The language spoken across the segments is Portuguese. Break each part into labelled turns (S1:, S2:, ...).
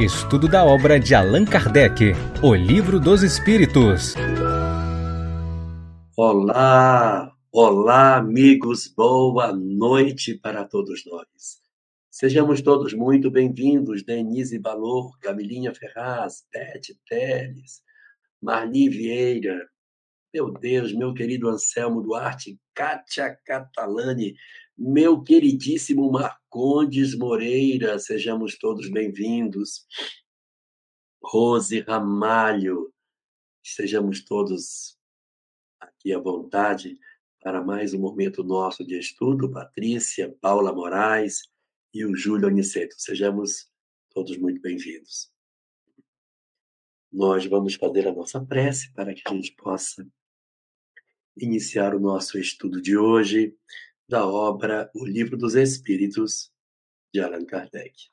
S1: Estudo da obra de Allan Kardec, O Livro dos Espíritos.
S2: Olá, olá, amigos, boa noite para todos nós. Sejamos todos muito bem-vindos, Denise Balor, Camilinha Ferraz, Beth Teles, Marli Vieira, meu Deus, meu querido Anselmo Duarte, Kátia Catalani, meu queridíssimo Marcondes Moreira, sejamos todos bem-vindos. Rose Ramalho, sejamos todos aqui à vontade para mais um momento nosso de estudo. Patrícia, Paula Moraes e o Júlio Aniceto, sejamos todos muito bem-vindos. Nós vamos fazer a nossa prece para que a gente possa iniciar o nosso estudo de hoje da obra O Livro dos Espíritos, de Allan Kardec.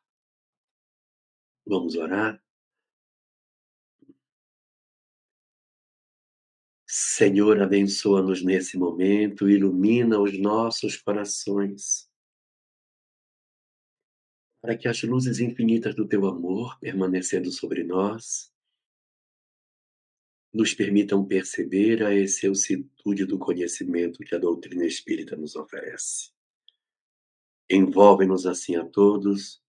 S2: Vamos orar? Senhor, abençoa-nos nesse momento, ilumina os nossos corações, para que as luzes infinitas do teu amor, permanecendo sobre nós, nos permitam perceber a excelsitude do conhecimento que a doutrina espírita nos oferece. Envolve-nos assim a todos,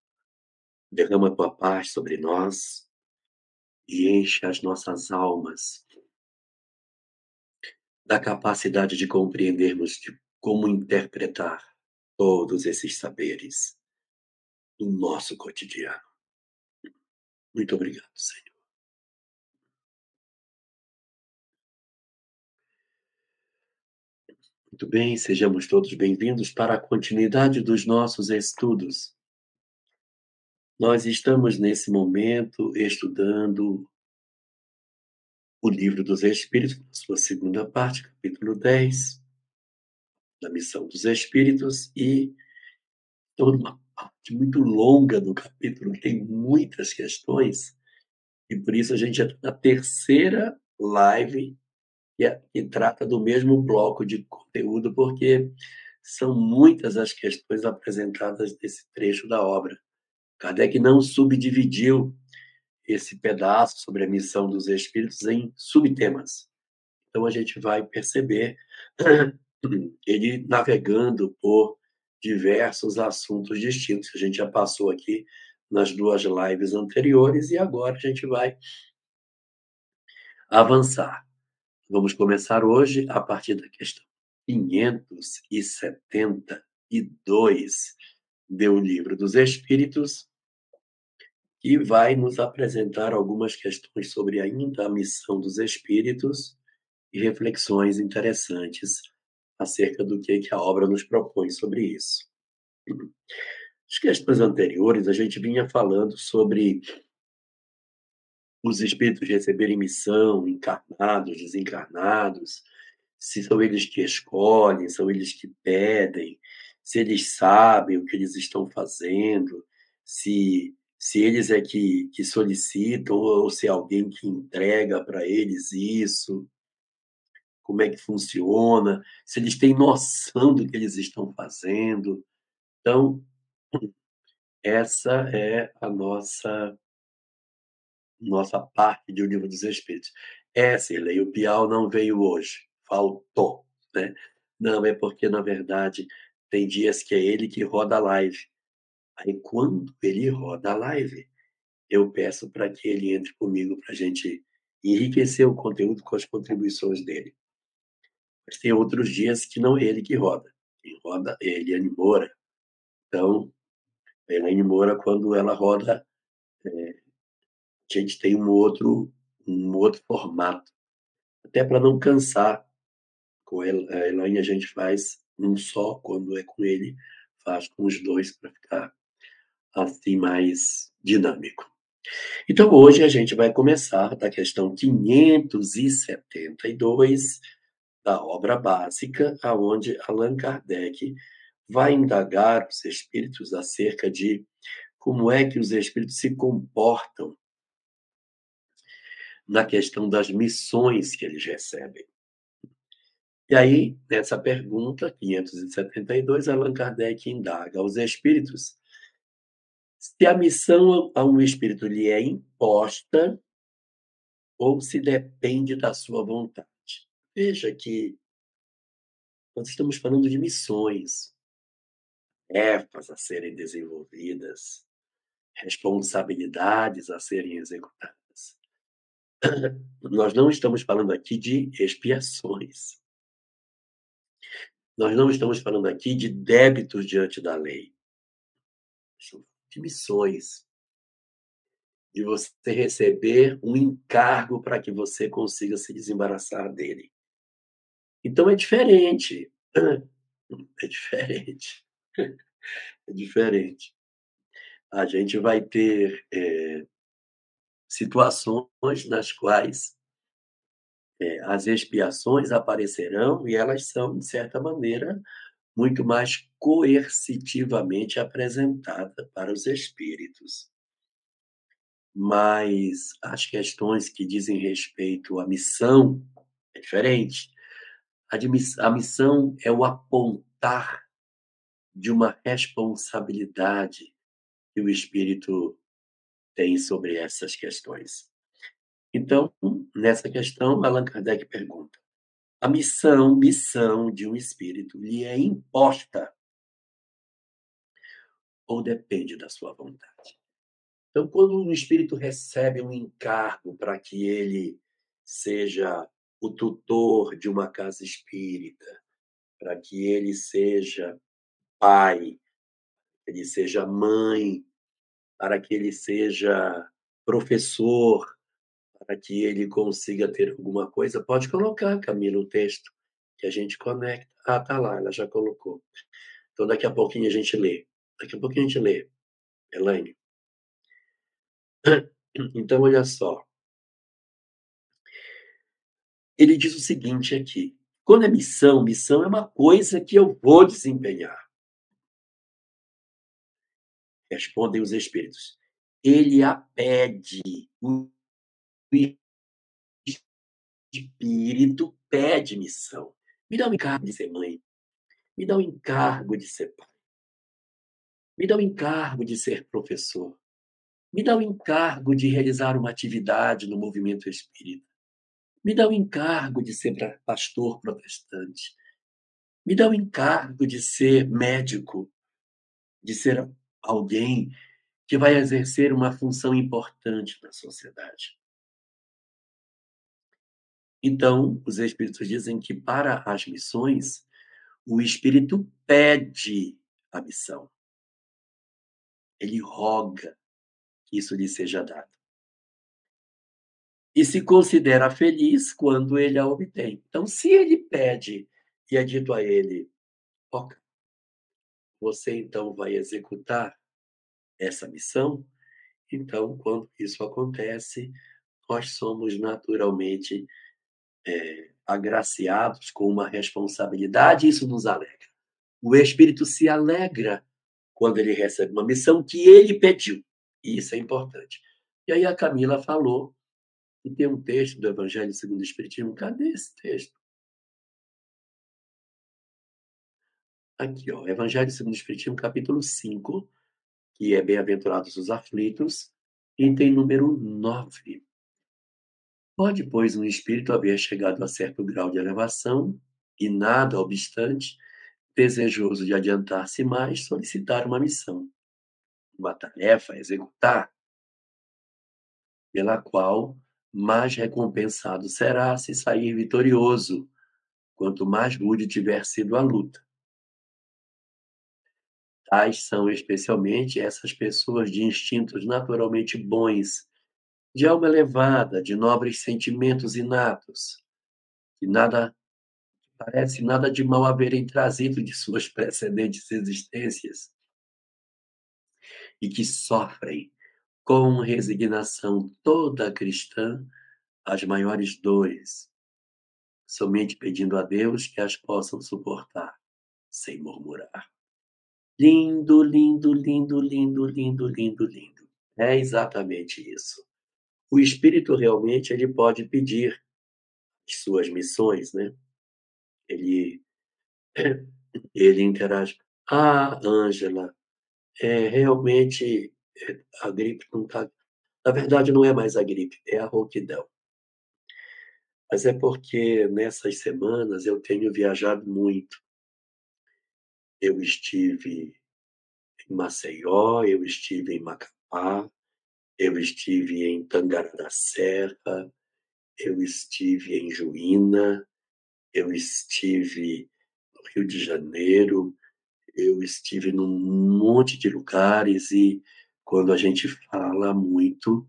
S2: derrama tua paz sobre nós e enche as nossas almas da capacidade de compreendermos de como interpretar todos esses saberes do nosso cotidiano. Muito obrigado, Senhor. Muito bem, sejamos todos bem-vindos para a continuidade dos nossos estudos. Nós estamos nesse momento estudando o Livro dos Espíritos, sua segunda parte, capítulo 10, da missão dos Espíritos, e toda uma parte muito longa do capítulo, tem muitas questões, e por isso a gente já está na terceira live que, é, que trata do mesmo bloco de conteúdo, porque são muitas as questões apresentadas nesse trecho da obra. Kardec não subdividiu esse pedaço sobre a missão dos espíritos em subtemas. Então a gente vai perceber ele navegando por diversos assuntos distintos que a gente já passou aqui nas duas lives anteriores e agora a gente vai avançar. Vamos começar hoje a partir da questão 572 do Livro dos Espíritos, que vai nos apresentar algumas questões sobre ainda a missão dos espíritos e reflexões interessantes acerca do que, que a obra nos propõe sobre isso. As questões anteriores, a gente vinha falando sobre os espíritos receberem missão, encarnados, desencarnados, se são eles que escolhem, são eles que pedem, se eles sabem o que eles estão fazendo, se, se eles é que, que solicitam ou se é alguém que entrega para eles isso, como é que funciona, se eles têm noção do que eles estão fazendo. Então, essa é a nossa nossa parte de O Livro dos Espíritos. É, Cirlei, o Piau não veio hoje, faltou, né? Não, é porque, na verdade, tem dias que é ele que roda a live. Aí, quando ele roda a live, eu peço para que ele entre comigo para a gente enriquecer o conteúdo com as contribuições dele. Mas tem outros dias que não é ele que roda. Quem roda é Eliane Moura. Então, a Eliane Moura, quando ela roda, a gente tem um outro, um outro formato. Até para não cansar. Com a Elaine a gente faz um só, quando é com ele, faz com os dois para ficar assim mais dinâmico. Então hoje a gente vai começar da questão 572 da obra básica, aonde Allan Kardec vai indagar os espíritos acerca de como é que os espíritos se comportam na questão das missões que eles recebem. E aí, nessa pergunta, 572, Allan Kardec indaga aos espíritos Se a missão a um espírito lhe é imposta ou se depende da sua vontade. Veja que nós estamos falando de missões, tarefas a serem desenvolvidas, responsabilidades a serem executadas. Nós não estamos falando aqui de expiações. Nós não estamos falando aqui de débitos diante da lei. De missões. De você receber um encargo para que você consiga se desembaraçar dele. Então é diferente. É diferente. É diferente. A gente vai ter é, situações nas quais é, as expiações aparecerão e elas são, de certa maneira, muito mais coercitivamente apresentadas para os espíritos. Mas as questões que dizem respeito à missão é diferente. A missão é o apontar de uma responsabilidade que o espírito tem sobre essas questões. Então, nessa questão, Allan Kardec pergunta: a missão, missão de um espírito lhe é imposta ou depende da sua vontade? Então, quando um espírito recebe um encargo para que ele seja o tutor de uma casa espírita, para que ele seja pai, ele seja mãe, para que ele seja professor, para que ele consiga ter alguma coisa. Pode colocar, Camila, o texto que a gente conecta. Ah, tá lá, ela já colocou. Então daqui a pouquinho a gente lê. Daqui a pouquinho a gente lê. Elaine. Então, olha só. Ele diz o seguinte aqui: quando é missão, missão é uma coisa que eu vou desempenhar. Respondem os espíritos. Ele a pede. O espírito pede missão. Me dá o encargo de ser mãe. Me dá o encargo de ser pai. Me dá o encargo de ser professor. Me dá o encargo de realizar uma atividade no movimento espírita. Me dá o encargo de ser pastor protestante. Me dá o encargo de ser médico, de ser alguém que vai exercer uma função importante na sociedade. Então, os espíritos dizem que para as missões, o espírito pede a missão. Ele roga que isso lhe seja dado. E se considera feliz quando ele a obtém. Então, se ele pede e é dito a ele, ok, você então vai executar essa missão. Então, quando isso acontece, nós somos naturalmente é, agraciados com uma responsabilidade, e isso nos alegra. O Espírito se alegra quando ele recebe uma missão que ele pediu. E isso é importante. E aí a Camila falou que tem um texto do Evangelho segundo o Espiritismo. Cadê esse texto? Aqui, ó, Evangelho segundo o Espiritismo, capítulo 5, que é Bem-aventurados os aflitos, item número 9. Pode, pois, um espírito haver chegado a certo grau de elevação e, nada obstante, desejoso de adiantar-se mais, solicitar uma missão, uma tarefa a executar, pela qual mais recompensado será se sair vitorioso, quanto mais rude tiver sido a luta. Tais são especialmente essas pessoas de instintos naturalmente bons, de alma elevada, de nobres sentimentos inatos, que nada parece nada de mal haverem trazido de suas precedentes existências e que sofrem com resignação toda cristã as maiores dores, somente pedindo a Deus que as possam suportar sem murmurar. Lindo, lindo, lindo, lindo, lindo, lindo, lindo. É exatamente isso. O espírito realmente ele pode pedir suas missões, né? Ele ele interage. Ah, Ângela, é, realmente É, a gripe não tá na verdade não é mais a gripe, é a rouquidão. Mas é porque nessas semanas eu tenho viajado muito. Eu estive em Maceió, eu estive em Macapá, eu estive em Tangará da Serra, eu estive em Juína, eu estive no Rio de Janeiro, eu estive num monte de lugares e quando a gente fala muito,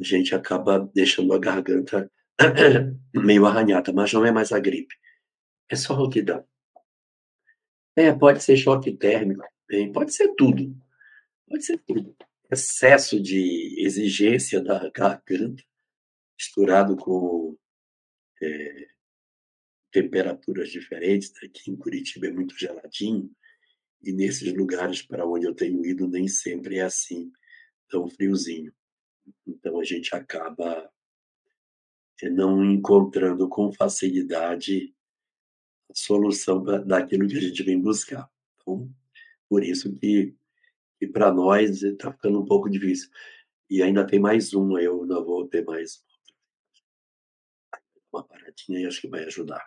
S2: a gente acaba deixando a garganta meio arranhada, mas não é mais a gripe, é só rouquidão. É, pode ser choque térmico, pode ser tudo, pode ser tudo. Excesso de exigência da garganta, misturado com é, temperaturas diferentes, aqui em Curitiba é muito geladinho, e nesses lugares para onde eu tenho ido nem sempre é assim, tão friozinho. Então a gente acaba eh, não encontrando com facilidade solução daquilo que a gente vem buscar. Então, por isso que, que para nós está ficando um pouco difícil. E ainda tem mais um, eu não vou ter mais uma paradinha e acho que vai ajudar.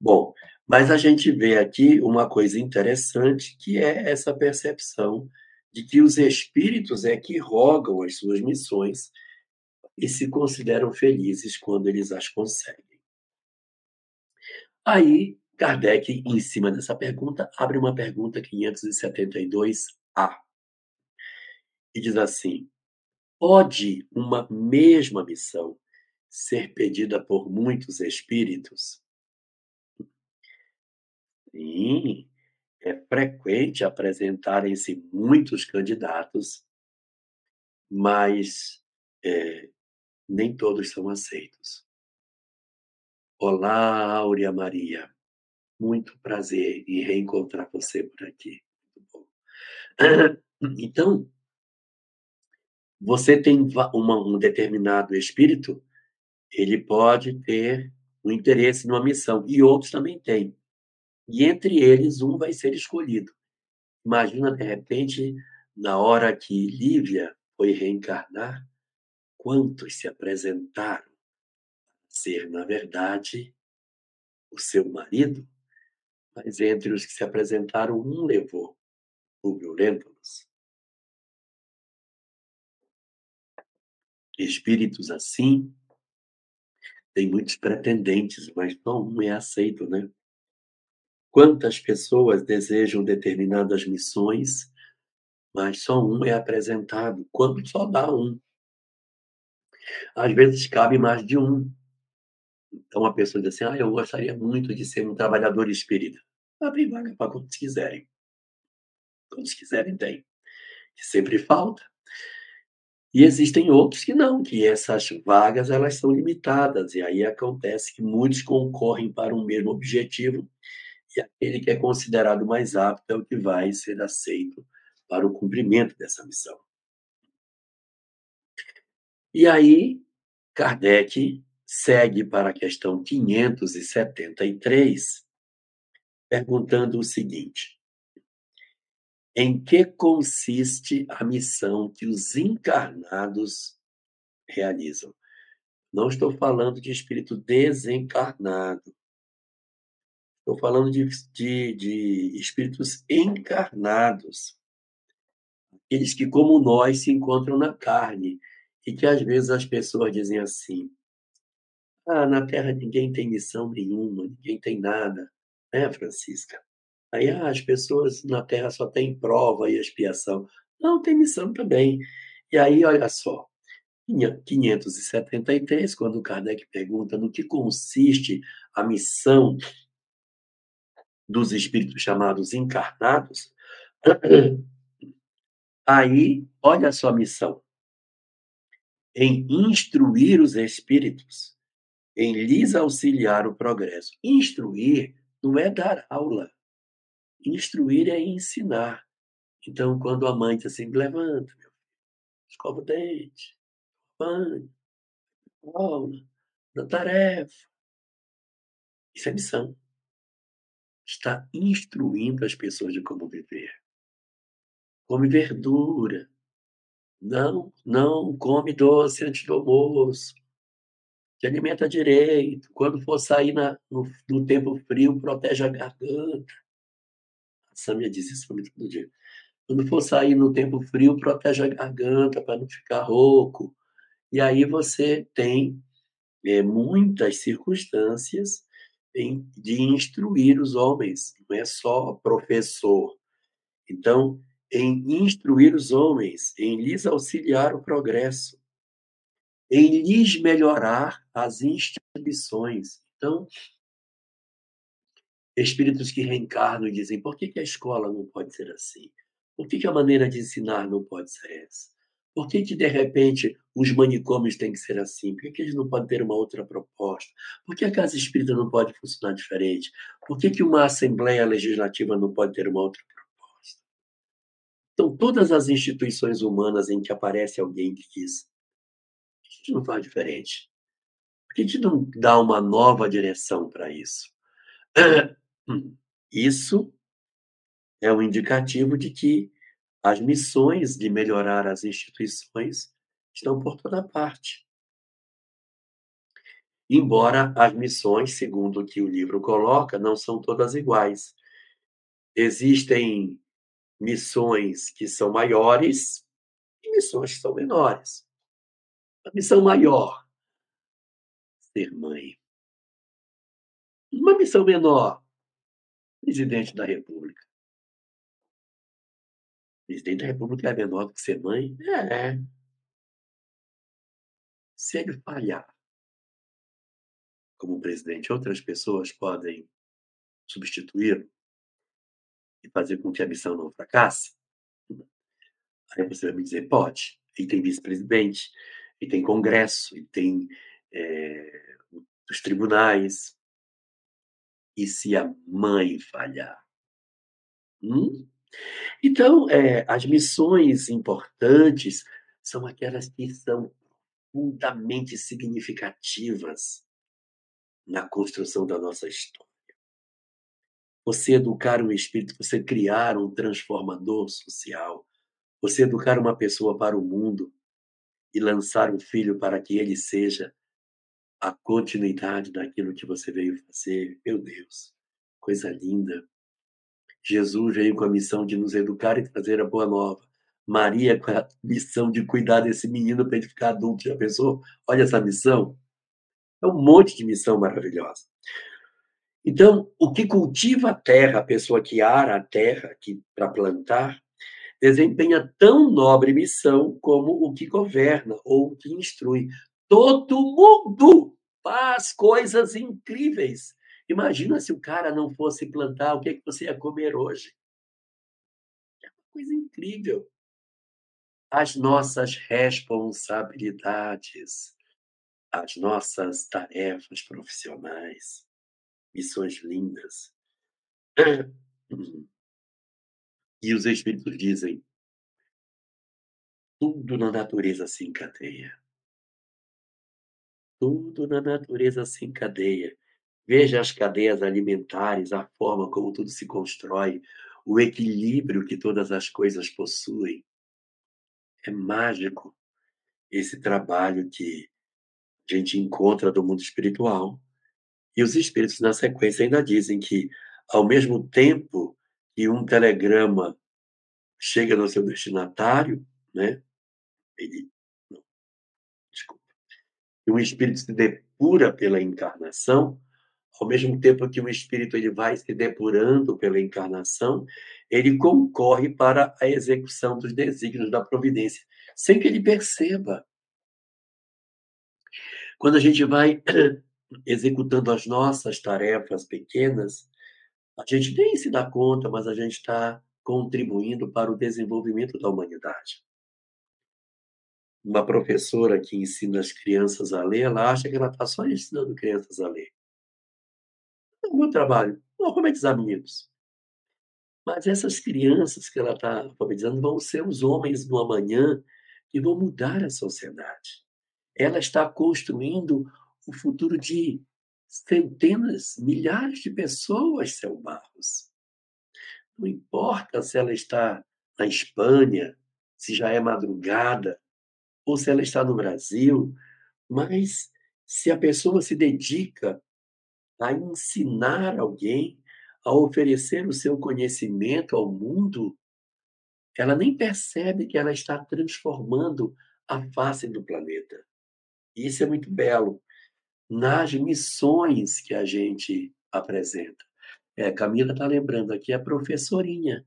S2: Bom, mas a gente vê aqui uma coisa interessante, que é essa percepção de que os espíritos é que rogam as suas missões e se consideram felizes quando eles as conseguem. Aí, Kardec, em cima dessa pergunta, abre uma pergunta 572A e diz assim: Pode uma mesma missão ser pedida por muitos espíritos? Sim, é frequente apresentarem-se muitos candidatos, mas é, nem todos são aceitos. Olá, Áurea Maria. Muito prazer em reencontrar você por aqui. Então, você tem uma, um determinado espírito, ele pode ter um interesse numa missão, e outros também têm. E entre eles, um vai ser escolhido. Imagina, de repente, na hora que Lívia foi reencarnar, quantos se apresentaram ser, na verdade, o seu marido, mas entre os que se apresentaram, um levou Rubio Lentulus. Espíritos assim têm muitos pretendentes, mas só um é aceito, né? Quantas pessoas desejam determinadas missões, mas só um é apresentado, quando só dá um. Às vezes cabe mais de um. Então a pessoa diz assim: ah, eu gostaria muito de ser um trabalhador espírita. Abre vaga para quantos quiserem. Quantos quiserem, tem. Que sempre falta. E existem outros que não, que essas vagas elas são limitadas. E aí acontece que muitos concorrem para um mesmo objetivo e aquele que é considerado mais apto é o que vai ser aceito para o cumprimento dessa missão. E aí, Kardec segue para a questão 573, perguntando o seguinte: Em que consiste a missão que os encarnados realizam? Não estou falando de espírito desencarnado. Estou falando de, de, de espíritos encarnados, aqueles que, como nós, se encontram na carne, e que às vezes as pessoas dizem assim: ah, na Terra ninguém tem missão nenhuma, ninguém tem nada, né, Francisca? Aí ah, as pessoas na Terra só têm prova e expiação. Não, tem missão também. E aí, olha só, 573, quando Kardec pergunta no que consiste a missão dos espíritos chamados encarnados, aí, olha a sua missão. Em instruir os espíritos, em lhes auxiliar o progresso. Instruir não é dar aula. Instruir é ensinar. Então, quando a mãe diz assim, levanta, meu filho, escova o dente, banho, aula, da tarefa. Isso é missão está instruindo as pessoas de como viver. Come verdura, Não, não come doce antes do almoço. Te alimenta direito. Quando for sair na, no, no tempo frio, protege a garganta. A Samia diz isso para mim todo dia. Quando for sair no tempo frio, protege a garganta para não ficar rouco. E aí você tem é, muitas circunstâncias em, de instruir os homens, não é só professor. Então, em instruir os homens, em lhes auxiliar o progresso, em lhes melhorar as instituições. Então, espíritos que reencarnam dizem: por que, que a escola não pode ser assim? Por que, que a maneira de ensinar não pode ser essa? Por que, que, de repente, os manicômios têm que ser assim? Por que, que eles não podem ter uma outra proposta? Por que a casa espírita não pode funcionar diferente? Por que, que uma assembleia legislativa não pode ter uma outra proposta? Então, todas as instituições humanas em que aparece alguém que a gente não faz diferente. Por que a gente não dá uma nova direção para isso? Isso é um indicativo de que as missões de melhorar as instituições estão por toda parte. Embora as missões, segundo o que o livro coloca, não são todas iguais. Existem missões que são maiores e missões que são menores. A missão maior, ser mãe. Uma missão menor, presidente da República. Presidente da República é menor do que ser mãe? É. Se ele falhar como presidente, outras pessoas podem substituí-lo e fazer com que a missão não fracasse? Aí você vai me dizer, pode. E tem vice-presidente, e tem congresso, e tem é, os tribunais. E se a mãe falhar? Hum? Então, é, as missões importantes são aquelas que são profundamente significativas na construção da nossa história. Você educar um espírito, você criar um transformador social, você educar uma pessoa para o mundo e lançar um filho para que ele seja a continuidade daquilo que você veio fazer. Meu Deus, coisa linda. Jesus veio com a missão de nos educar e trazer a boa nova. Maria com a missão de cuidar desse menino para ele ficar adulto. Já pensou? Olha essa missão. É um monte de missão maravilhosa. Então, o que cultiva a terra, a pessoa que ara a terra para plantar, desempenha tão nobre missão como o que governa ou o que instrui. Todo mundo faz coisas incríveis Imagina se o cara não fosse plantar, o que, é que você ia comer hoje? É uma coisa incrível. As nossas responsabilidades, as nossas tarefas profissionais, missões lindas. E os Espíritos dizem: tudo na natureza se encadeia. Tudo na natureza se encadeia. Veja as cadeias alimentares, a forma como tudo se constrói, o equilíbrio que todas as coisas possuem. É mágico esse trabalho que a gente encontra do mundo espiritual. E os espíritos, na sequência, ainda dizem que, ao mesmo tempo que um telegrama chega no seu destinatário, né? Ele. Não, desculpa. E um espírito se depura pela encarnação, ao mesmo tempo que o espírito ele vai se depurando pela encarnação, ele concorre para a execução dos desígnios da providência, sem que ele perceba. Quando a gente vai executando as nossas tarefas pequenas, a gente nem se dá conta, mas a gente está contribuindo para o desenvolvimento da humanidade. Uma professora que ensina as crianças a ler, ela acha que ela está só ensinando crianças a ler o meu trabalho, alfabetizar meninos. Mas essas crianças que ela está alfabetizando vão ser os homens do amanhã que vão mudar a sociedade. Ela está construindo o futuro de centenas, milhares de pessoas, Céu Barros. Não importa se ela está na Espanha, se já é madrugada, ou se ela está no Brasil, mas se a pessoa se dedica a ensinar alguém, a oferecer o seu conhecimento ao mundo, ela nem percebe que ela está transformando a face do planeta. Isso é muito belo nas missões que a gente apresenta. É, Camila está lembrando aqui a professorinha,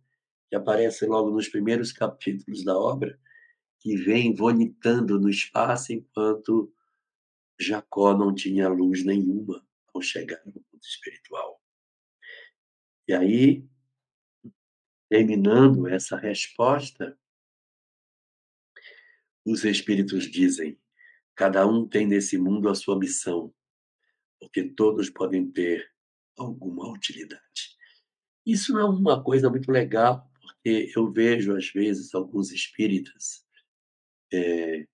S2: que aparece logo nos primeiros capítulos da obra, que vem vomitando no espaço enquanto Jacó não tinha luz nenhuma ao chegar no mundo espiritual. E aí, terminando essa resposta, os espíritos dizem: cada um tem nesse mundo a sua missão, porque todos podem ter alguma utilidade. Isso não é uma coisa muito legal, porque eu vejo, às vezes, alguns espíritas é,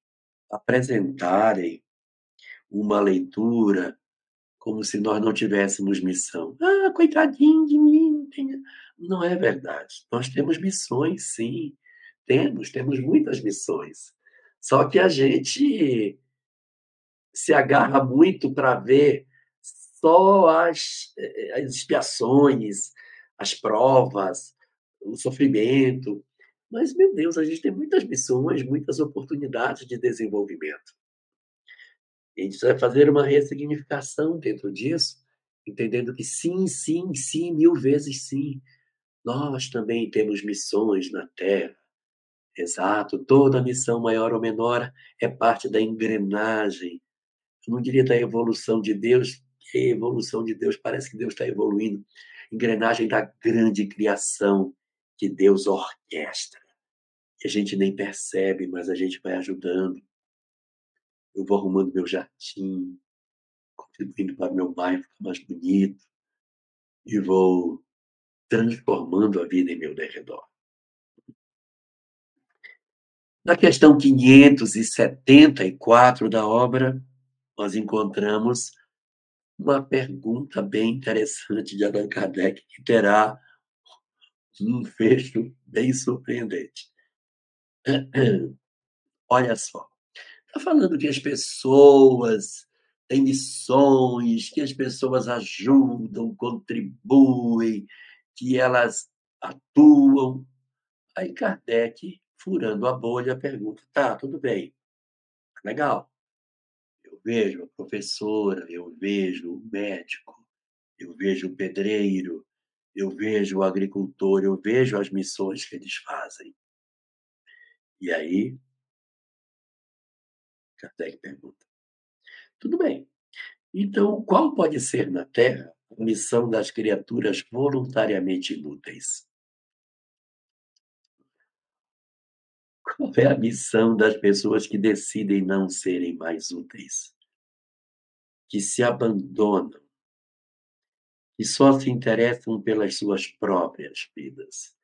S2: apresentarem uma leitura como se nós não tivéssemos missão. Ah, coitadinho de mim. Não é verdade. Nós temos missões, sim. Temos, temos muitas missões. Só que a gente se agarra muito para ver só as, eh, as expiações, as provas, o sofrimento. Mas, meu Deus, a gente tem muitas missões, muitas oportunidades de desenvolvimento. A gente vai fazer uma ressignificação dentro disso, entendendo que sim, sim, sim, mil vezes sim. Nós também temos missões na Terra. Exato, toda missão, maior ou menor, é parte da engrenagem. Não diria da evolução de Deus, que a evolução de Deus parece que Deus está evoluindo. Engrenagem da grande criação que Deus orquestra. E a gente nem percebe, mas a gente vai ajudando eu vou arrumando meu jardim, contribuindo para meu bairro ficar mais bonito e vou transformando a vida em meu derredor. Na questão 574 da obra, nós encontramos uma pergunta bem interessante de Allan Kardec, que terá um fecho bem surpreendente. Olha só. Está falando que as pessoas têm missões, que as pessoas ajudam, contribuem, que elas atuam. Aí Kardec, furando a bolha, pergunta: tá, tudo bem, legal. Eu vejo a professora, eu vejo o médico, eu vejo o pedreiro, eu vejo o agricultor, eu vejo as missões que eles fazem. E aí Kardec pergunta. Tudo bem. Então, qual pode ser na Terra a missão das criaturas voluntariamente inúteis? Qual é a missão das pessoas que decidem não serem mais úteis? Que se abandonam, que só se interessam pelas suas próprias vidas,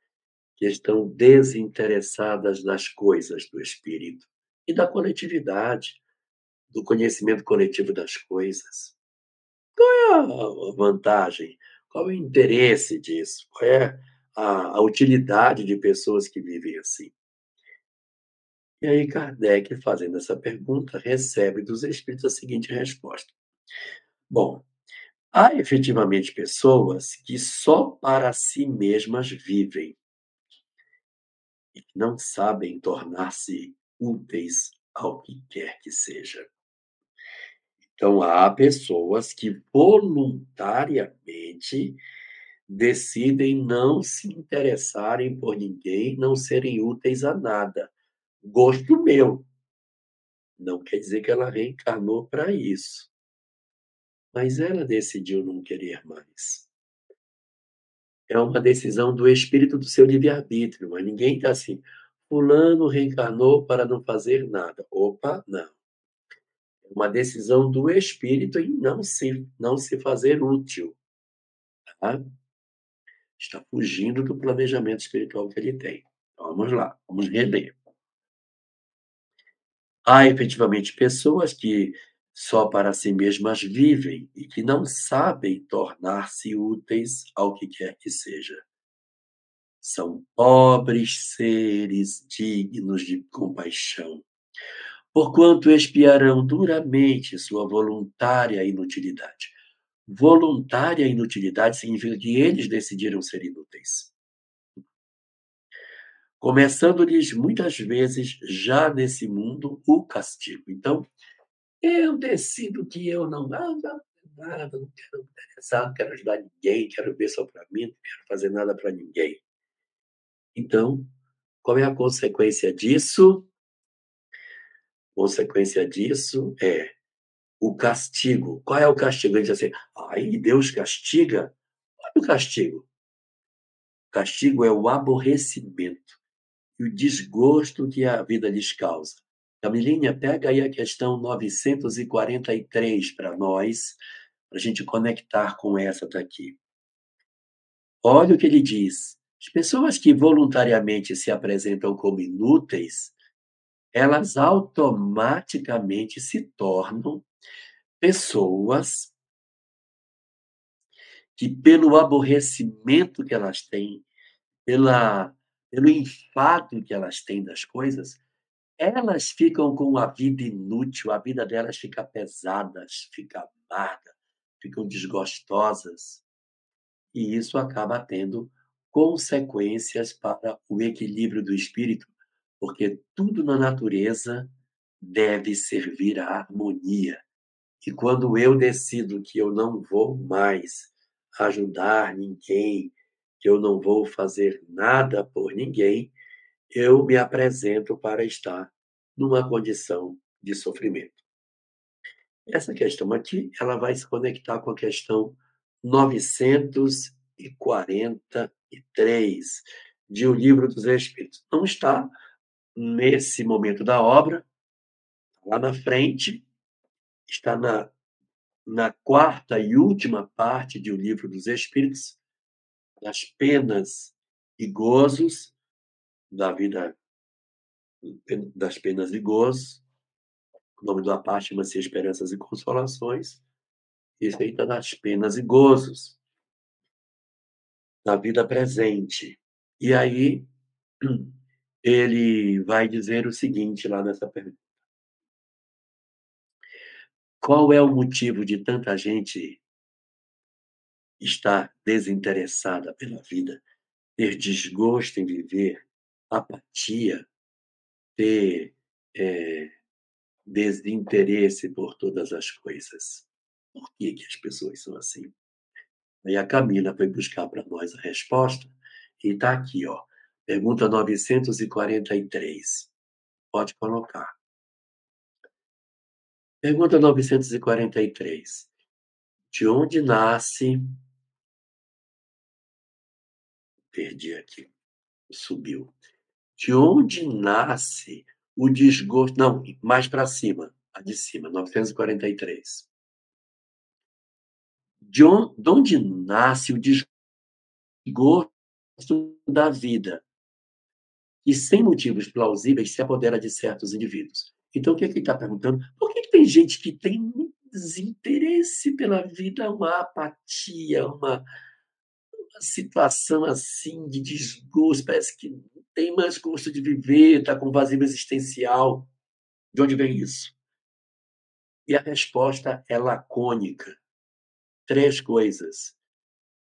S2: que estão desinteressadas das coisas do espírito e da coletividade, do conhecimento coletivo das coisas. Qual é a vantagem? Qual é o interesse disso? Qual é a, a utilidade de pessoas que vivem assim? E aí Kardec, fazendo essa pergunta, recebe dos espíritos a seguinte resposta. Bom, há efetivamente pessoas que só para si mesmas vivem e não sabem tornar-se úteis ao que quer que seja. Então, há pessoas que voluntariamente decidem não se interessarem por ninguém, não serem úteis a nada. Gosto meu. Não quer dizer que ela reencarnou para isso. Mas ela decidiu não querer mais. É uma decisão do espírito do seu livre-arbítrio, mas ninguém está assim, Fulano reencarnou para não fazer nada. Opa, não. É uma decisão do espírito em não se, não se fazer útil. Tá? Está fugindo do planejamento espiritual que ele tem. Vamos lá, vamos reler. Há efetivamente pessoas que só para si mesmas vivem e que não sabem tornar-se úteis ao que quer que seja. são pobres seres dignos de compaixão, porquanto espiarão duramente sua voluntária inutilidade. Voluntária inutilidade significa que eles decidiram ser inúteis. Começando-lhes muitas vezes já nesse mundo o castigo. Então, eu decido que eu não nada, nada, não quero me interessar, não quero ajudar ninguém, quero ver só para mim, não quero fazer nada para ninguém. Então, qual é a consequência disso? Consequência disso é o castigo. Qual é o castigo? Ele diz assim, aí Deus castiga. Olha o castigo. O castigo é o aborrecimento e o desgosto que a vida lhes causa. Camilinha, pega aí a questão 943 para nós, para a gente conectar com essa daqui. Olha o que ele diz. As pessoas que voluntariamente se apresentam como inúteis, elas automaticamente se tornam pessoas que, pelo aborrecimento que elas têm, pela, pelo enfado que elas têm das coisas, elas ficam com a vida inútil, a vida delas fica pesada, fica amarga, ficam desgostosas. E isso acaba tendo consequências para o equilíbrio do espírito, porque tudo na natureza deve servir à harmonia. E quando eu decido que eu não vou mais ajudar ninguém, eu não vou fazer nada por ninguém, eu me apresento para estar numa condição de sofrimento. Essa questão aqui, ela vai se conectar com a questão 940 3 de O Livro dos Espíritos. Não está nesse momento da obra, lá na frente, está na, na quarta e última parte de O Livro dos Espíritos, das penas e gozos da vida, das penas e gozos. O nome da parte chama-se Esperanças e Consolações. Está das penas e gozos na vida presente. E aí ele vai dizer o seguinte lá nessa pergunta. Qual é o motivo de tanta gente estar desinteressada pela vida, ter desgosto em viver, apatia, ter é, desinteresse por todas as coisas? Por que, que as pessoas são assim? Aí a Camila foi buscar para nós a resposta e está aqui, ó. Pergunta 943. Pode colocar. Pergunta 943. De onde nasce. Perdi aqui. Subiu. De onde nasce o desgosto. Não, mais para cima. A de cima, 943 de onde nasce o desgosto da vida, e sem motivos plausíveis se apodera de certos indivíduos. Então, o que, é que ele está perguntando? Por que, que tem gente que tem desinteresse pela vida, uma apatia, uma situação assim de desgosto, parece que não tem mais gosto de viver, está com vazio existencial. De onde vem isso? E a resposta é lacônica três coisas.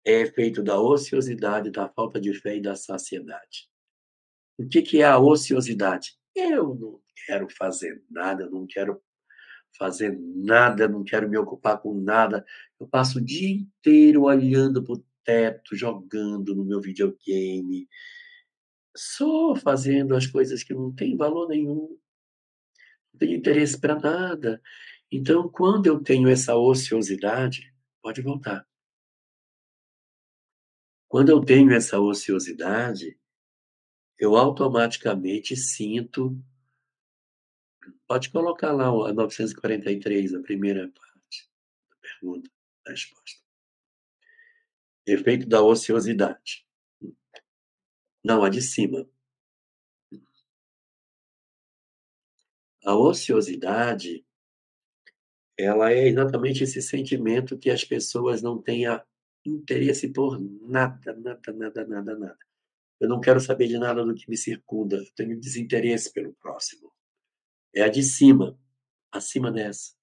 S2: É efeito da ociosidade, da falta de fé e da saciedade. O que, que é a ociosidade? Eu não quero fazer nada, não quero fazer nada, não quero me ocupar com nada. Eu passo o dia inteiro olhando para o teto, jogando no meu videogame, só fazendo as coisas que não têm valor nenhum, não tenho interesse para nada. Então, quando eu tenho essa ociosidade, Pode voltar. Quando eu tenho essa ociosidade, eu automaticamente sinto. Pode colocar lá a 943, a primeira parte da pergunta, da resposta. Efeito da ociosidade. Não, a de cima. A ociosidade ela é exatamente esse sentimento que as pessoas não tenham interesse por nada, nada, nada, nada, nada. Eu não quero saber de nada do que me circunda. Eu tenho desinteresse pelo próximo. É a de cima, acima dessa.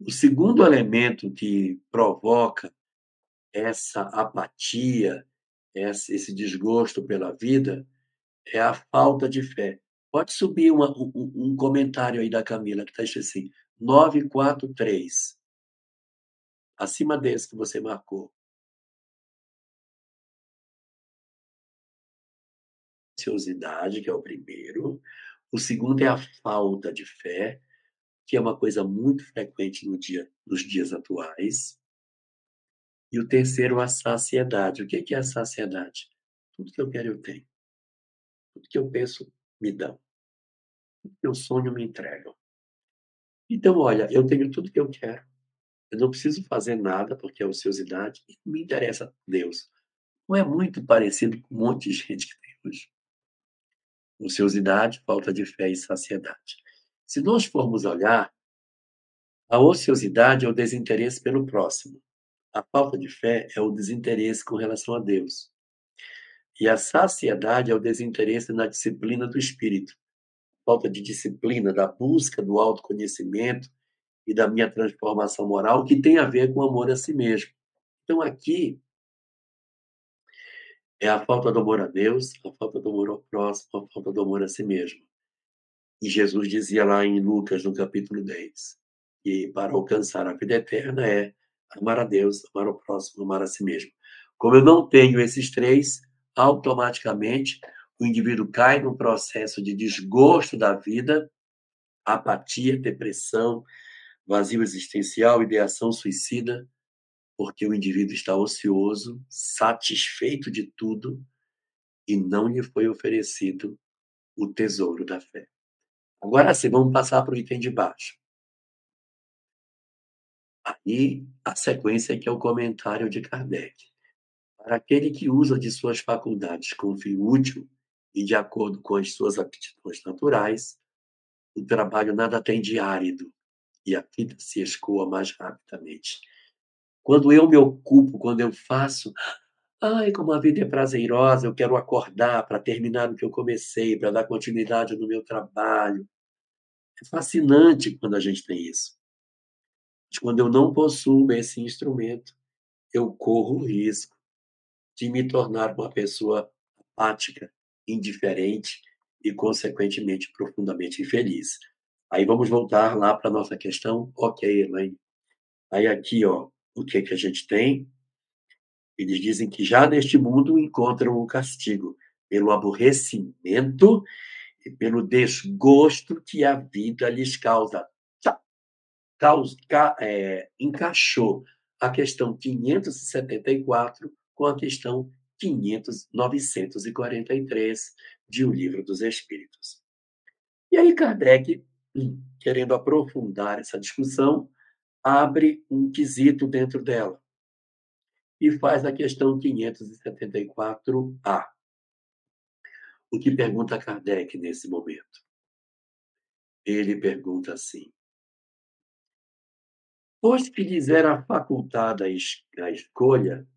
S2: O segundo elemento que provoca essa apatia, esse desgosto pela vida, é a falta de fé. Pode subir uma, um, um, comentário aí da Camila, que está escrito assim: 943. Acima desse que você marcou. Ansiosidade, que é o primeiro. O segundo é a falta de fé, que é uma coisa muito frequente no dia, nos dias atuais. E o terceiro, a saciedade. O que é a saciedade? Tudo que eu quero, eu tenho. Tudo que eu penso, me dão. Tudo que eu sonho, me entregam. Então, olha, eu tenho tudo que eu quero. Eu não preciso fazer nada, porque é ociosidade, e me interessa Deus. Não é muito parecido com um monte de gente que tem hoje. Ociosidade, falta de fé e saciedade. Se nós formos olhar, a ociosidade é o desinteresse pelo próximo. A falta de fé é o desinteresse com relação a Deus. E a saciedade é o desinteresse na disciplina do espírito. Falta de disciplina, da busca do autoconhecimento e da minha transformação moral, que tem a ver com o amor a si mesmo. Então, aqui, é a falta do amor a Deus, a falta do amor ao próximo, a falta do amor a si mesmo. E Jesus dizia lá em Lucas, no capítulo 10, que para alcançar a vida eterna é amar a Deus, amar o próximo, amar a si mesmo. Como eu não tenho esses três, automaticamente o indivíduo cai num processo de desgosto da vida, apatia, depressão, vazio existencial, ideação suicida, porque o indivíduo está ocioso, satisfeito de tudo e não lhe foi oferecido o tesouro da fé. Agora sim, vamos passar para o item de baixo. Aí a sequência que é o comentário de Kardec. Para aquele que usa de suas faculdades com fim útil e de acordo com as suas aptidões naturais, o trabalho nada tem de árido e a vida se escoa mais rapidamente. Quando eu me ocupo, quando eu faço, ai, como a vida é prazerosa, eu quero acordar para terminar o que eu comecei, para dar continuidade no meu trabalho. É fascinante quando a gente tem isso. Mas quando eu não possuo esse instrumento, eu corro o risco de me tornar uma pessoa apática, indiferente e, consequentemente, profundamente infeliz. Aí vamos voltar lá para a nossa questão. Ok, Elaine. Aí aqui, ó, o que, que a gente tem? Eles dizem que já neste mundo encontram o castigo pelo aborrecimento e pelo desgosto que a vida lhes causa. causa é, encaixou a questão 574 com a questão 500, 943 de O Livro dos Espíritos. E aí Kardec, hum, querendo aprofundar essa discussão, abre um quesito dentro dela e faz a questão 574A. O que pergunta Kardec nesse momento? Ele pergunta assim: Pois que lhes era facultada a escolha,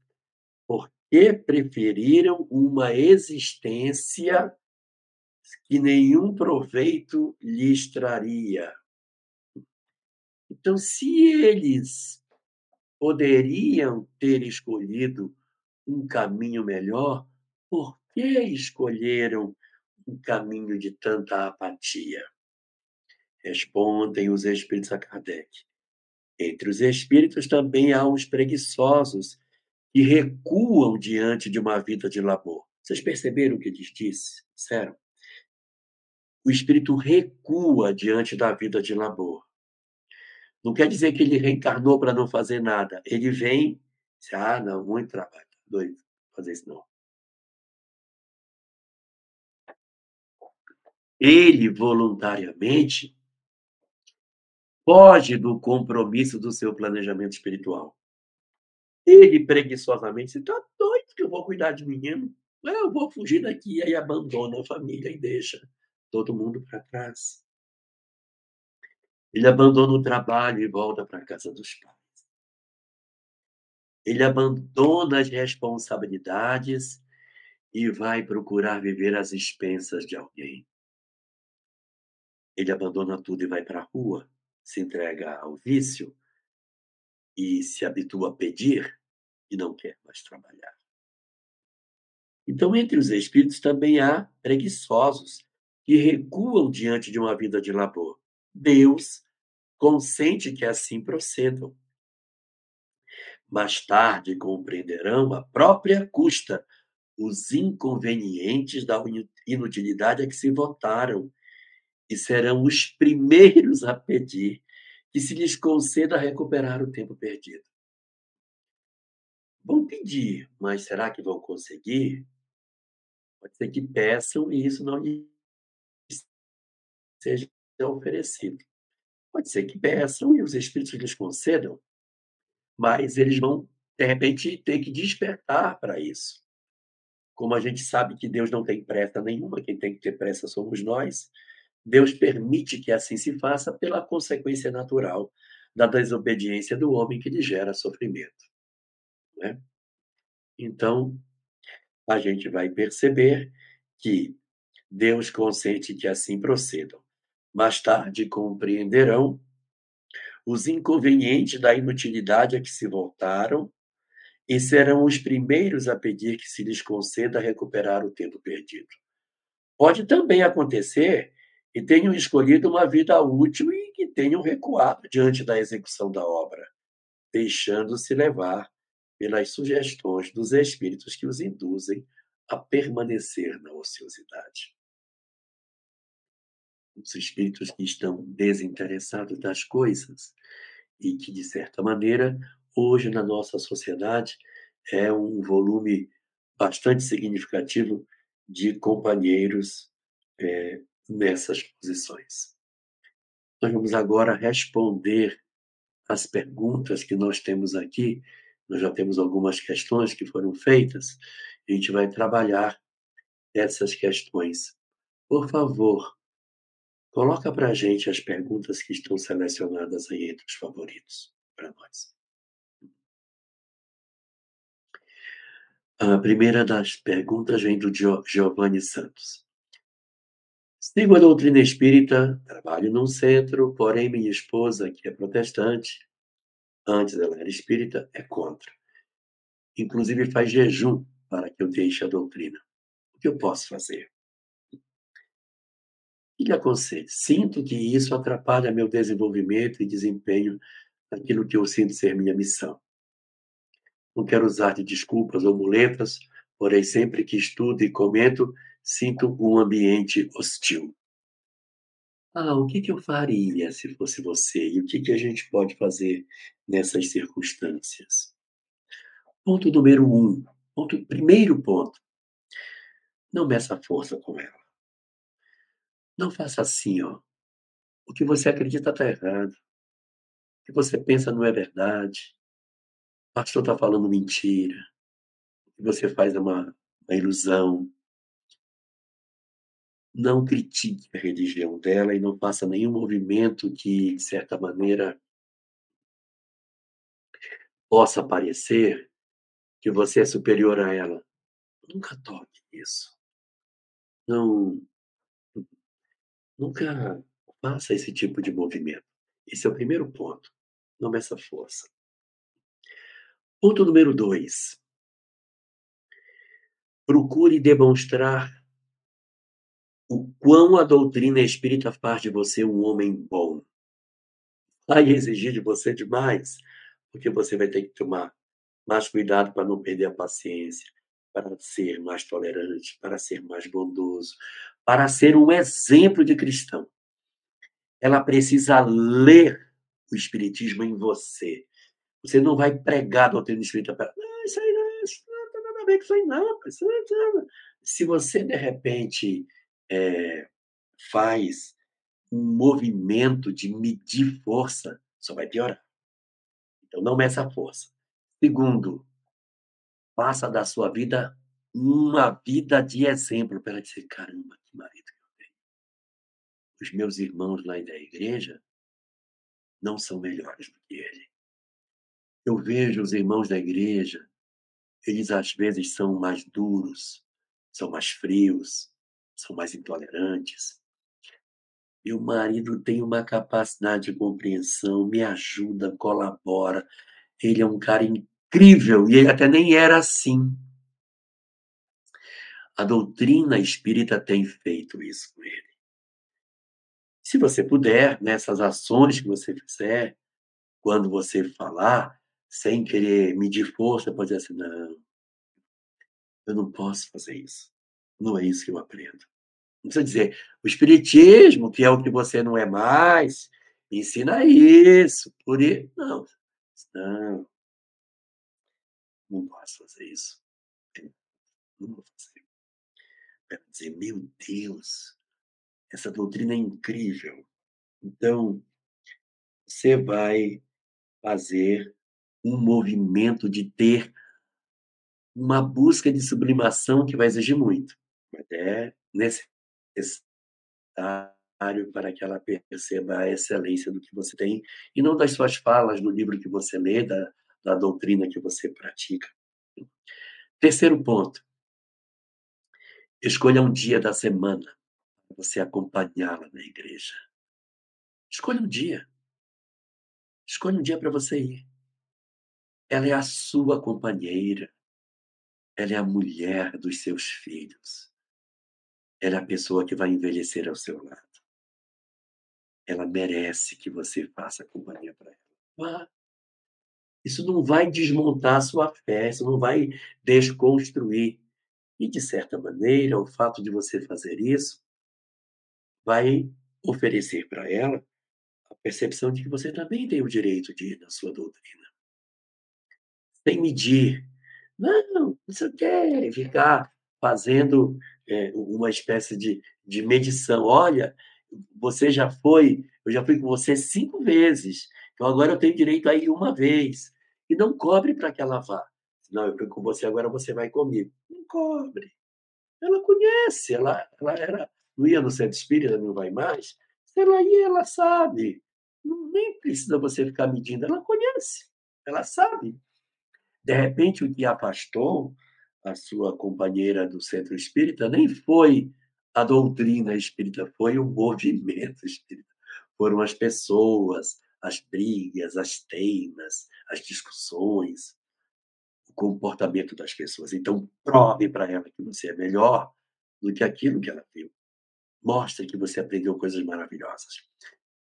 S2: por que preferiram uma existência que nenhum proveito lhes traria? Então, se eles poderiam ter escolhido um caminho melhor, por que escolheram um caminho de tanta apatia? Respondem os espíritos a Kardec. Entre os espíritos também há uns preguiçosos que recuam diante de uma vida de labor. Vocês perceberam o que eles disse? Disseram? O espírito recua diante da vida de labor. Não quer dizer que ele reencarnou para não fazer nada. Ele vem, diz, ah, não, muito trabalho, tá doido, fazer isso não. Ele voluntariamente foge do compromisso do seu planejamento espiritual. Ele preguiçosamente, você está doido que eu vou cuidar de menino? Eu vou fugir daqui, aí abandona a família e deixa todo mundo para trás. Ele abandona o trabalho e volta para a casa dos pais. Ele abandona as responsabilidades e vai procurar viver às expensas de alguém. Ele abandona tudo e vai para a rua, se entrega ao vício e se habitua a pedir e não quer mais trabalhar. Então, entre os espíritos também há preguiçosos que recuam diante de uma vida de labor. Deus consente que assim procedam. Mais tarde compreenderão a própria custa os inconvenientes da inutilidade a que se votaram e serão os primeiros a pedir que se lhes conceda recuperar o tempo perdido. Vão pedir, mas será que vão conseguir? Pode ser que peçam e isso não lhes seja oferecido. Pode ser que peçam e os espíritos lhes concedam, mas eles vão, de repente, ter que despertar para isso. Como a gente sabe que Deus não tem pressa nenhuma, quem tem que ter pressa somos nós, Deus permite que assim se faça pela consequência natural da desobediência do homem que lhe gera sofrimento. Né? Então, a gente vai perceber que Deus consente que assim procedam. Mais tarde compreenderão os inconvenientes da inutilidade a que se voltaram e serão os primeiros a pedir que se lhes conceda recuperar o tempo perdido. Pode também acontecer que tenham escolhido uma vida útil e que tenham recuado diante da execução da obra, deixando-se levar pelas sugestões dos espíritos que os induzem a permanecer na ociosidade. Os espíritos que estão desinteressados das coisas e que, de certa maneira, hoje na nossa sociedade é um volume bastante significativo de companheiros é, nessas posições. Nós vamos agora responder as perguntas que nós temos aqui nós já temos algumas questões que foram feitas, a gente vai trabalhar essas questões. Por favor, coloca para a gente as perguntas que estão selecionadas aí entre os favoritos para nós. A primeira das perguntas vem do Giovanni Santos. Sigo a doutrina espírita, trabalho num centro, porém minha esposa, que é protestante, antes ela era espírita, é contra. Inclusive faz jejum para que eu deixe a doutrina. O que eu posso fazer? E lhe aconselho. Sinto que isso atrapalha meu desenvolvimento e desempenho naquilo que eu sinto ser minha missão. Não quero usar de desculpas ou muletas, porém sempre que estudo e comento, sinto um ambiente hostil. Ah, o que, que eu faria se fosse você? E o que, que a gente pode fazer nessas circunstâncias? Ponto número um. Ponto, primeiro ponto. Não meça força com ela. Não faça assim, ó. O que você acredita está errado. O que você pensa não é verdade. O pastor está falando mentira. O que você faz é uma, uma ilusão não critique a religião dela e não faça nenhum movimento que, de certa maneira, possa parecer que você é superior a ela. Nunca toque isso. Não. Nunca faça esse tipo de movimento. Esse é o primeiro ponto. Não essa força. Ponto número dois. Procure demonstrar o quão a doutrina espírita faz de você um homem bom. Vai exigir de você demais, porque você vai ter que tomar mais cuidado para não perder a paciência, para ser mais tolerante, para ser mais bondoso, para ser um exemplo de cristão. Ela precisa ler o Espiritismo em você. Você não vai pregar a doutrina espírita para. Não, isso aí não, isso não tem nada a ver com isso aí, não. Isso não. Se você, de repente, é, faz um movimento de medir força, só vai piorar. Então, não meça a força. Segundo, faça da sua vida uma vida de exemplo para dizer: caramba, que marido que eu tenho. Os meus irmãos lá da igreja não são melhores do que ele. Eu vejo os irmãos da igreja, eles às vezes são mais duros, são mais frios, são mais intolerantes. Meu marido tem uma capacidade de compreensão, me ajuda, colabora. Ele é um cara incrível e ele até nem era assim. A doutrina espírita tem feito isso com ele. Se você puder, nessas ações que você fizer, quando você falar, sem querer medir força, pode dizer assim: não, eu não posso fazer isso. Não é isso que eu aprendo. Não precisa dizer, o Espiritismo, que é o que você não é mais, ensina isso, por isso. Não, não, não posso fazer isso. Não vou fazer. Para dizer, meu Deus, essa doutrina é incrível. Então, você vai fazer um movimento de ter uma busca de sublimação que vai exigir muito, mas é necessário para que ela perceba a excelência do que você tem e não das suas falas no livro que você lê, da, da doutrina que você pratica. Terceiro ponto. Escolha um dia da semana para você acompanhá-la na igreja. Escolha um dia. Escolha um dia para você ir. Ela é a sua companheira. Ela é a mulher dos seus filhos. Ela é a pessoa que vai envelhecer ao seu lado. Ela merece que você faça companhia para ela. Isso não vai desmontar a sua fé, isso não vai desconstruir. E, de certa maneira, o fato de você fazer isso vai oferecer para ela a percepção de que você também tem o direito de ir na sua doutrina sem medir. Não, o quê, ficar fazendo é, uma espécie de, de medição. Olha, você já foi, eu já fui com você cinco vezes, então agora eu tenho direito a ir uma vez. E não cobre para que ela vá. Não, eu fui com você, agora você vai comigo. Não cobre. Ela conhece, ela, ela era, não ia no centro espírita, não vai mais. Se ela ia, ela sabe. Nem precisa você ficar medindo, ela conhece, ela sabe. De repente, o que afastou a sua companheira do centro espírita nem foi a doutrina espírita, foi o movimento espírita. Foram as pessoas, as brigas, as teimas, as discussões, comportamento das pessoas. Então, prove para ela que você é melhor do que aquilo que ela viu. Mostre que você aprendeu coisas maravilhosas.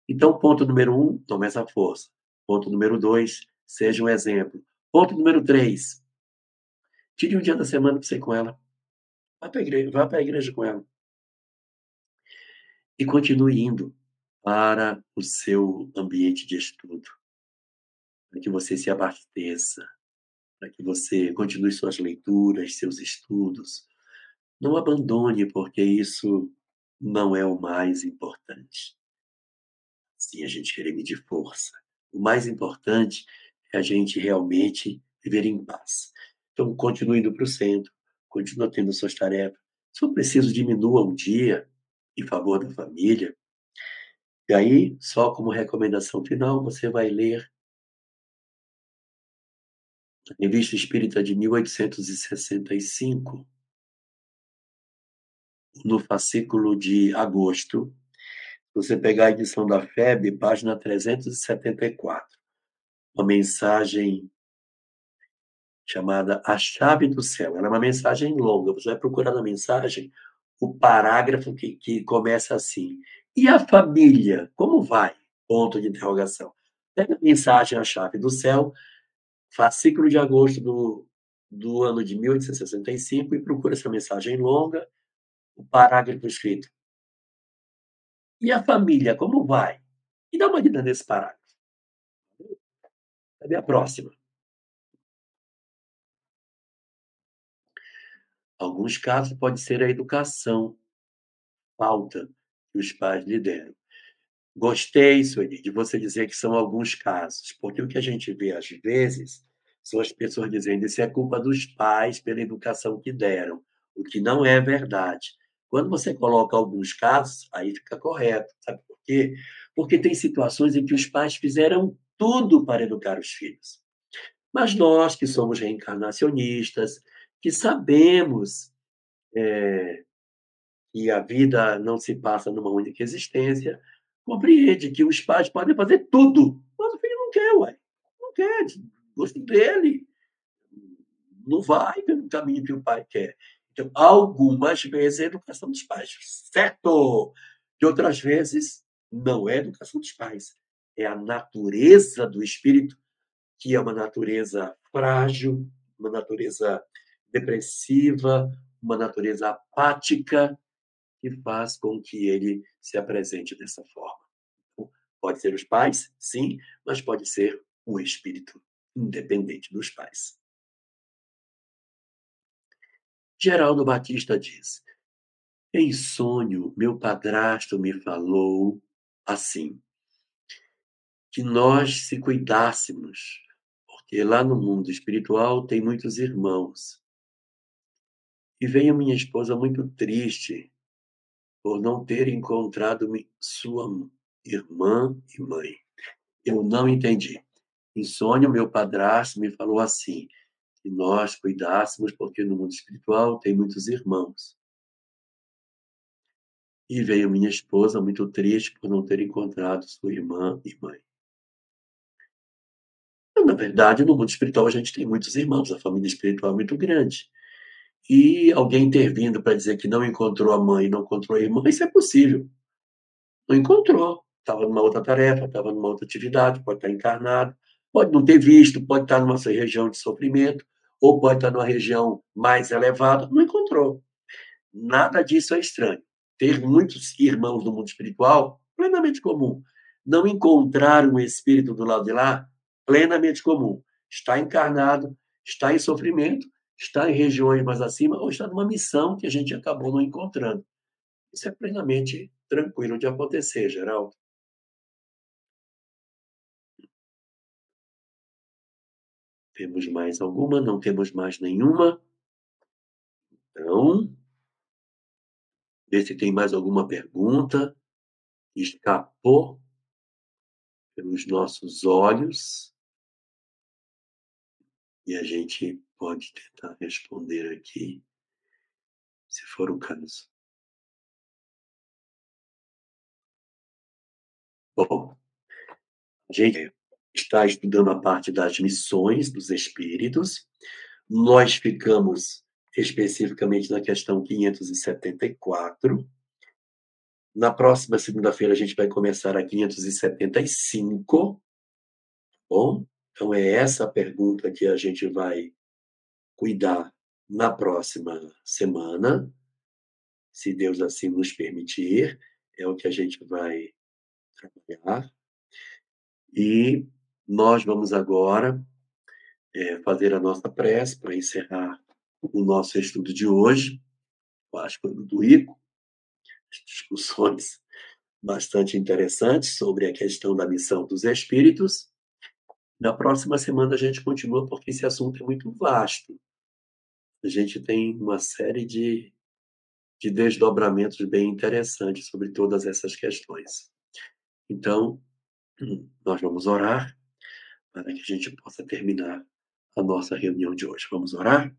S2: Então, ponto número um, tome essa força. Ponto número dois, seja um exemplo. Ponto número três. Tire um dia da semana para você ir com ela. Vá para a igreja, igreja com ela. E continue indo para o seu ambiente de estudo. Para que você se abasteça. Para que você continue suas leituras, seus estudos. Não abandone, porque isso não é o mais importante. Sim, a gente querer medir força. O mais importante é a gente realmente viver em paz. Então, continue indo para o centro, continue tendo suas tarefas. Se for preciso, diminua um dia em favor da família. E aí, só como recomendação final, você vai ler Revista Espírita de 1865, no fascículo de agosto, você pegar a edição da FEB, página 374 uma mensagem chamada A Chave do Céu. Ela é uma mensagem longa. Você vai procurar na mensagem o parágrafo que, que começa assim. E a família, como vai? Ponto de interrogação. Pega a mensagem A Chave do Céu, fascículo de agosto do, do ano de 1865, e procura essa mensagem longa, o parágrafo escrito. E a família, como vai? E dá uma olhada nesse parágrafo. Cadê a próxima? Alguns casos pode ser a educação, falta que os pais lhe deram. Gostei, Sueli, de você dizer que são alguns casos, porque o que a gente vê às vezes são as pessoas dizendo isso é culpa dos pais pela educação que deram, o que não é verdade. Quando você coloca alguns casos, aí fica correto. Sabe por quê? Porque tem situações em que os pais fizeram tudo para educar os filhos. Mas nós que somos reencarnacionistas, que sabemos é, que a vida não se passa numa única existência, compreende que os pais podem fazer tudo, mas o filho não quer, ué. Não quer, gosto dele. Não vai pelo caminho que o pai quer. Então, algumas vezes é educação dos pais, certo? E outras vezes não é educação dos pais. É a natureza do espírito, que é uma natureza frágil, uma natureza depressiva, uma natureza apática, que faz com que ele se apresente dessa forma. Então, pode ser os pais, sim, mas pode ser o espírito, independente dos pais. Geraldo Batista diz: Em sonho, meu padrasto me falou assim, que nós se cuidássemos, porque lá no mundo espiritual tem muitos irmãos. E veio minha esposa muito triste por não ter encontrado sua irmã e mãe. Eu não entendi. Em sonho, meu padrasto me falou assim: que nós cuidássemos, porque no mundo espiritual tem muitos irmãos. E veio minha esposa muito triste por não ter encontrado sua irmã e mãe. Na verdade, no mundo espiritual a gente tem muitos irmãos, a família espiritual é muito grande. E alguém intervindo para dizer que não encontrou a mãe, não encontrou a irmã, isso é possível. Não encontrou. Estava numa outra tarefa, estava numa outra atividade, pode estar encarnado, pode não ter visto, pode estar numa região de sofrimento, ou pode estar numa região mais elevada, não encontrou. Nada disso é estranho. Ter muitos irmãos no mundo espiritual, plenamente comum. Não encontrar um espírito do lado de lá, plenamente comum. Está encarnado, está em sofrimento, está em regiões mais acima ou está numa missão que a gente acabou não encontrando. Isso é plenamente tranquilo de acontecer, Geraldo. Temos mais alguma? Não temos mais nenhuma? Então, vê se tem mais alguma pergunta. Escapou pelos nossos olhos. E a gente pode tentar responder aqui, se for o caso. Bom, a gente está estudando a parte das missões dos espíritos. Nós ficamos especificamente na questão 574. Na próxima segunda-feira a gente vai começar a 575. Tá bom? Então é essa a pergunta que a gente vai cuidar na próxima semana, se Deus assim nos permitir, é o que a gente vai trabalhar. E nós vamos agora é, fazer a nossa prece para encerrar o nosso estudo de hoje, que do Ico, discussões bastante interessantes sobre a questão da missão dos espíritos. Na próxima semana a gente continua, porque esse assunto é muito vasto a gente tem uma série de, de desdobramentos bem interessantes sobre todas essas questões. Então, nós vamos orar para que a gente possa terminar a nossa reunião de hoje. Vamos orar?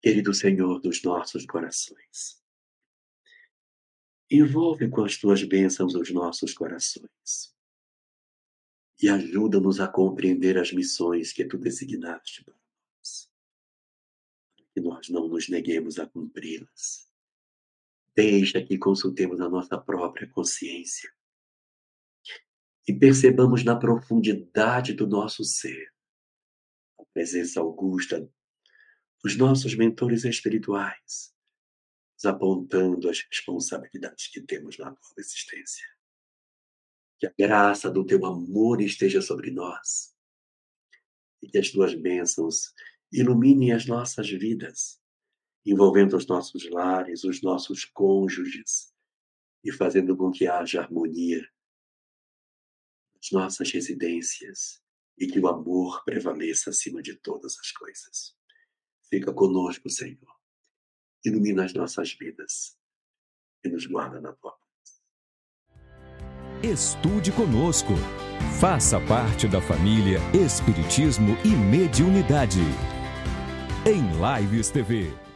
S2: Querido Senhor dos nossos corações, envolve com as tuas bênçãos os nossos corações e ajuda-nos a compreender as missões que tu designaste para nós. Que nós não nos neguemos a cumpri-las. Deixa que consultemos a nossa própria consciência e percebamos na profundidade do nosso ser a presença augusta dos nossos mentores espirituais, apontando as responsabilidades que temos na nova existência. Que a graça do teu amor esteja sobre nós. E que as tuas bênçãos iluminem as nossas vidas, envolvendo os nossos lares, os nossos cônjuges e fazendo com que haja harmonia nas nossas residências e que o amor prevaleça acima de todas as coisas. Fica conosco, Senhor. Ilumina as nossas vidas e nos guarda na tua
S1: Estude conosco. Faça parte da família Espiritismo e Mediunidade. Em Lives TV.